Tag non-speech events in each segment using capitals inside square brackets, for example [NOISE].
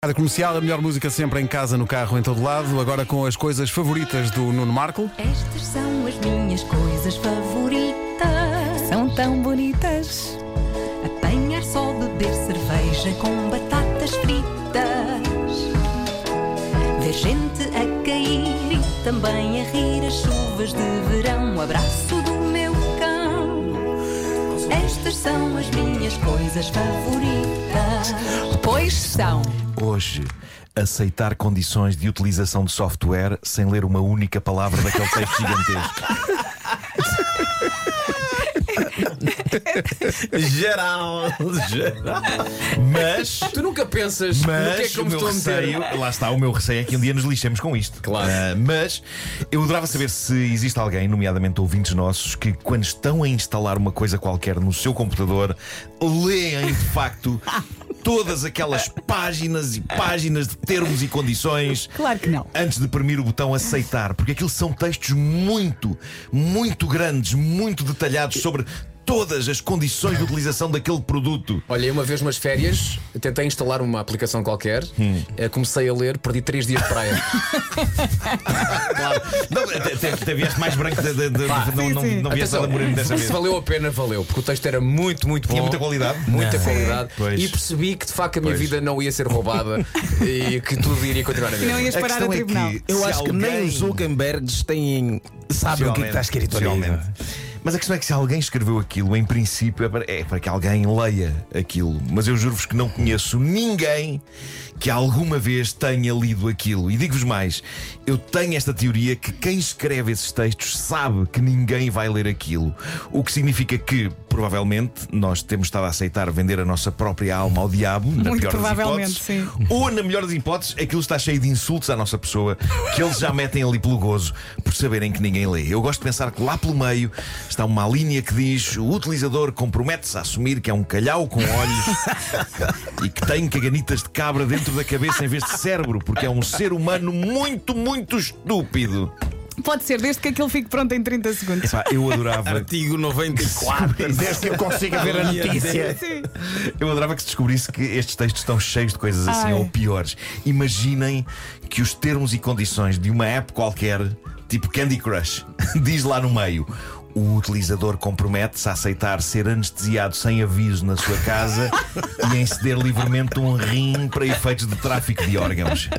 Rádio Comercial, a melhor música sempre em casa, no carro, em todo lado. Agora com as coisas favoritas do Nuno Marco. Estas são as minhas coisas favoritas. São tão bonitas. Apanhar só beber cerveja com batatas fritas. Ver gente a cair e também a rir as chuvas de verão. O abraço do meu cão. Estas são as minhas coisas favoritas. Pois são. Hoje, aceitar condições de utilização de software sem ler uma única palavra daquele texto gigantesco. Geral, geral. Mas. Tu nunca pensas no que é Mas que eu me estou a meter. lá está, o meu receio é que um dia nos lixemos com isto. Claro. Ah, mas eu adorava saber se existe alguém, nomeadamente ouvintes nossos, que quando estão a instalar uma coisa qualquer no seu computador, leem de facto todas aquelas páginas e páginas de termos e condições. Claro que não. Antes de premir o botão aceitar, porque aquilo são textos muito, muito grandes, muito detalhados sobre todas as condições de utilização daquele produto. Olha, uma vez umas férias, tentei instalar uma aplicação qualquer, eh, comecei a ler, perdi três dias de praia. Claro. [LAUGHS] Não, vieste mais branco de, de, de, Pá, não, sim, não, sim. não vieste nada moreno dessa vez. se valeu a pena, valeu, porque o texto era muito, muito bom. Tinha muita qualidade? Muita Não. qualidade. Pois. E percebi que de facto a minha Pois. vida não ia ser roubada [LAUGHS] e que tudo iria continuar a E não mesma. ias A parar a é tribunal. que Eu acho que nem alguém- os Zuckerbergs têm. sabem o que, é que está escrito ali. Mas a questão é que se alguém escreveu aquilo, em princípio é para, é para que alguém leia aquilo. Mas eu juro-vos que não conheço ninguém que alguma vez tenha lido aquilo. E digo-vos mais: eu tenho esta teoria que quem escreve esses textos sabe que ninguém vai ler aquilo. O que significa que, provavelmente, nós temos estado a aceitar vender a nossa própria alma ao diabo, na Muito pior das provavelmente, hipóteses. sim. Ou, na melhor das hipóteses, aquilo está cheio de insultos à nossa pessoa que eles já metem ali pelo gozo por saberem que ninguém lê. Eu gosto de pensar que lá pelo meio está uma linha que diz: o utilizador compromete-se a assumir que é um calhau com olhos [LAUGHS] e que tem caganitas de cabra dentro da cabeça em vez de cérebro, porque é um ser humano muito, muito estúpido. Pode ser, desde que aquilo fique pronto em 30 segundos. Epá, eu adorava. Artigo 94. [LAUGHS] Desde que eu consiga ver a notícia. Sim. Eu adorava que se descobrisse que estes textos estão cheios de coisas assim Ai. ou piores. Imaginem que os termos e condições de uma app qualquer, tipo Candy Crush, [LAUGHS] diz lá no meio. O utilizador compromete-se a aceitar ser anestesiado sem aviso na sua casa [LAUGHS] e em ceder livremente um rim para efeitos de tráfico de órgãos.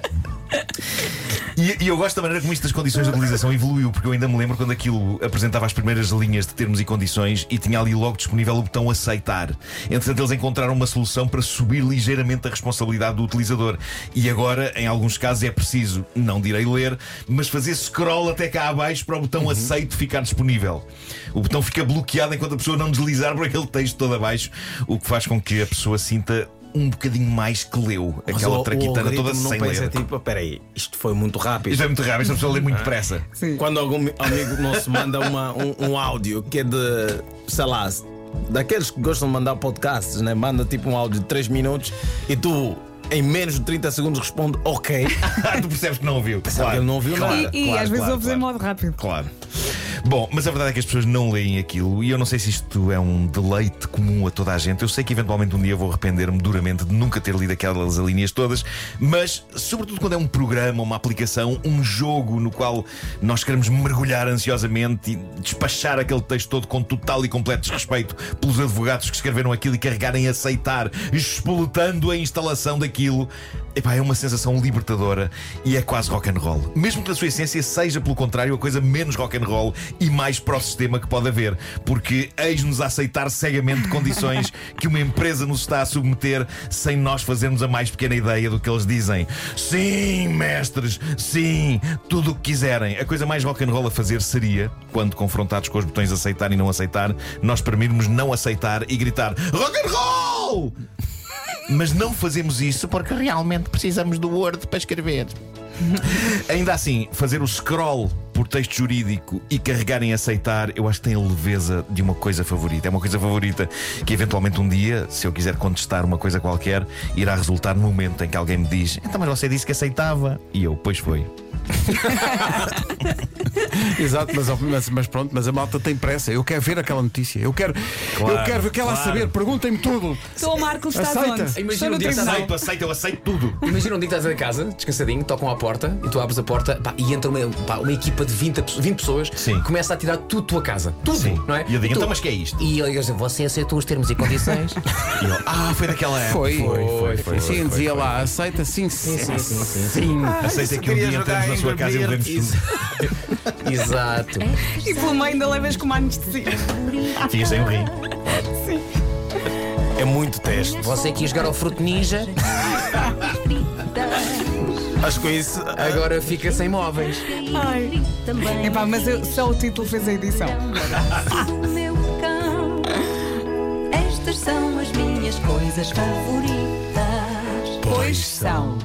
E, e eu gosto da maneira como isto das condições de utilização evoluiu, porque eu ainda me lembro quando aquilo apresentava as primeiras linhas de termos e condições e tinha ali logo disponível o botão aceitar. Entretanto, eles encontraram uma solução para subir ligeiramente a responsabilidade do utilizador. E agora, em alguns casos, é preciso, não direi ler, mas fazer scroll até cá abaixo para o botão aceito ficar disponível. O botão fica bloqueado enquanto a pessoa não deslizar por aquele texto todo abaixo, o que faz com que a pessoa sinta um bocadinho mais que leu Mas aquela o- o traquitana toda algoritmo não sem pensa ler. tipo, peraí, isto foi muito rápido. Isto é muito rápido, esta pessoa lê muito depressa. [LAUGHS] Sim. Quando algum amigo nosso manda uma, um, um áudio que é de, sei lá, daqueles que gostam de mandar podcasts, né? Manda tipo um áudio de 3 minutos e tu, em menos de 30 segundos, responde ok. [LAUGHS] tu percebes que não ouviu. Sabe que ele não ouviu claro, nada. E, e claro, às vezes claro, ouves em claro. modo rápido. Claro. Bom, mas a verdade é que as pessoas não leem aquilo e eu não sei se isto é um deleite comum a toda a gente. Eu sei que eventualmente um dia vou arrepender-me duramente de nunca ter lido aquelas linhas todas, mas sobretudo quando é um programa, uma aplicação, um jogo no qual nós queremos mergulhar ansiosamente e despachar aquele texto todo com total e completo desrespeito pelos advogados que escreveram aquilo e carregarem a aceitar, espoletando a instalação daquilo. Epá, é uma sensação libertadora e é quase rock and roll. Mesmo que na sua essência seja, pelo contrário, a coisa menos rock and roll e mais pró-sistema que pode haver. Porque eis-nos a aceitar cegamente condições [LAUGHS] que uma empresa nos está a submeter sem nós fazermos a mais pequena ideia do que eles dizem. Sim, mestres, sim, tudo o que quiserem. A coisa mais rock and roll a fazer seria, quando confrontados com os botões aceitar e não aceitar, nós permitirmos não aceitar e gritar rock and roll! Mas não fazemos isso porque realmente precisamos do Word para escrever. [LAUGHS] Ainda assim, fazer o scroll por texto jurídico e carregar em aceitar, eu acho que tem a leveza de uma coisa favorita. É uma coisa favorita que, eventualmente, um dia, se eu quiser contestar uma coisa qualquer, irá resultar no momento em que alguém me diz: Então, mas você disse que aceitava. E eu, pois foi. [LAUGHS] Exato, mas, mas, mas pronto, mas a malta tem pressa. Eu quero ver aquela notícia. Eu quero, Claro, eu quero, quero lá claro. saber. Perguntem-me tudo. Estou Marcos, estás Aceita. onde? Imagina um dia que. Aceito, aceito, eu aceito tudo. Imagina um dia que estás em casa, descansadinho, tocam à porta e tu abres a porta pá, e entra uma, pá, uma equipa de 20, pe- 20 pessoas Sim. começa a tirar tudo tua casa. Tudo, Sim. não é? E eu digo, tu- então, mas que é isto? E ele diz, você aceitou os termos e condições? [LAUGHS] E eu, ah, foi daquela época. Foi, foi, foi, Sim, dizia lá, aceita sim, sim, sim. sim. Aceita que um dia entramos na sua casa e levemos tudo. [LAUGHS] Exato. E pelo meio ainda levas com uma anestesia. Ficas sem o rim. É muito teste. Você quis jogar ao fruto ninja, Acho que isso. agora fica sem móveis. Ai. Epá, mas eu- só o título fez a edição. O meu cão. Estas são as minhas coisas favoritas. Pois são.